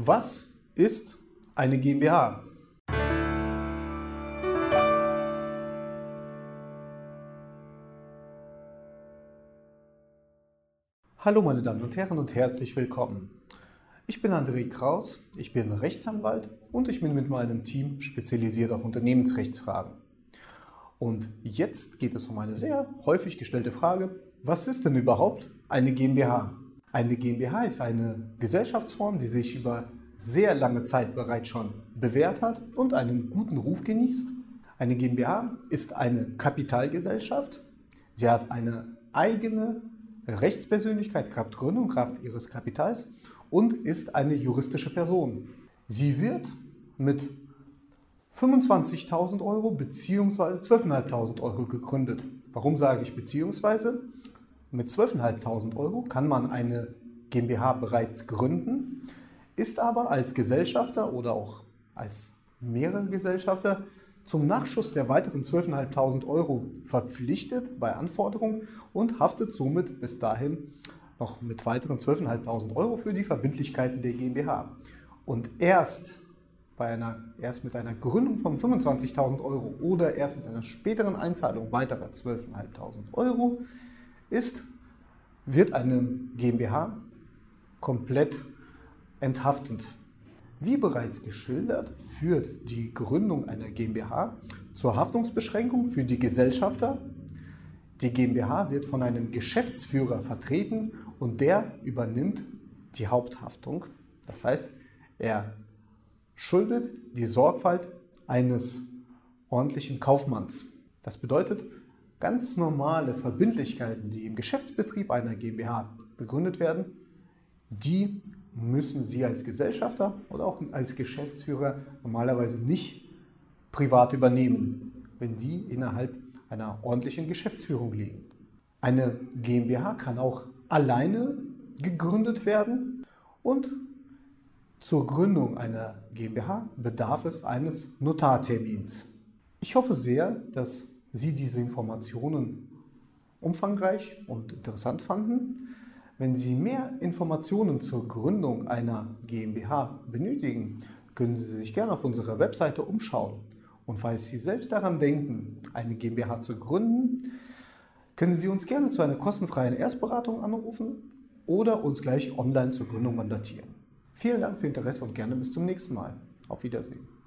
Was ist eine GmbH? Hallo meine Damen und Herren und herzlich willkommen. Ich bin André Kraus, ich bin Rechtsanwalt und ich bin mit meinem Team spezialisiert auf Unternehmensrechtsfragen. Und jetzt geht es um eine sehr häufig gestellte Frage, was ist denn überhaupt eine GmbH? Eine GmbH ist eine Gesellschaftsform, die sich über sehr lange Zeit bereits schon bewährt hat und einen guten Ruf genießt. Eine GmbH ist eine Kapitalgesellschaft. Sie hat eine eigene Rechtspersönlichkeit, Kraft Gründung, Kraft ihres Kapitals und ist eine juristische Person. Sie wird mit 25.000 Euro bzw. 12.500 Euro gegründet. Warum sage ich beziehungsweise? Mit 12.500 Euro kann man eine GmbH bereits gründen, ist aber als Gesellschafter oder auch als mehrere Gesellschafter zum Nachschuss der weiteren 12.500 Euro verpflichtet bei Anforderungen und haftet somit bis dahin noch mit weiteren 12.500 Euro für die Verbindlichkeiten der GmbH. Und erst, bei einer, erst mit einer Gründung von 25.000 Euro oder erst mit einer späteren Einzahlung weiterer 12.500 Euro ist, wird eine GmbH komplett enthaftend. Wie bereits geschildert, führt die Gründung einer GmbH zur Haftungsbeschränkung für die Gesellschafter. Die GmbH wird von einem Geschäftsführer vertreten und der übernimmt die Haupthaftung. Das heißt, er schuldet die Sorgfalt eines ordentlichen Kaufmanns. Das bedeutet, ganz normale Verbindlichkeiten, die im Geschäftsbetrieb einer GmbH begründet werden, die müssen Sie als Gesellschafter oder auch als Geschäftsführer normalerweise nicht privat übernehmen, wenn Sie innerhalb einer ordentlichen Geschäftsführung liegen. Eine GmbH kann auch alleine gegründet werden und zur Gründung einer GmbH bedarf es eines Notartermins. Ich hoffe sehr, dass Sie diese Informationen umfangreich und interessant fanden. Wenn Sie mehr Informationen zur Gründung einer GmbH benötigen, können Sie sich gerne auf unserer Webseite umschauen. Und falls Sie selbst daran denken, eine GmbH zu gründen, können Sie uns gerne zu einer kostenfreien Erstberatung anrufen oder uns gleich online zur Gründung mandatieren. Vielen Dank für Ihr Interesse und gerne bis zum nächsten Mal. Auf Wiedersehen.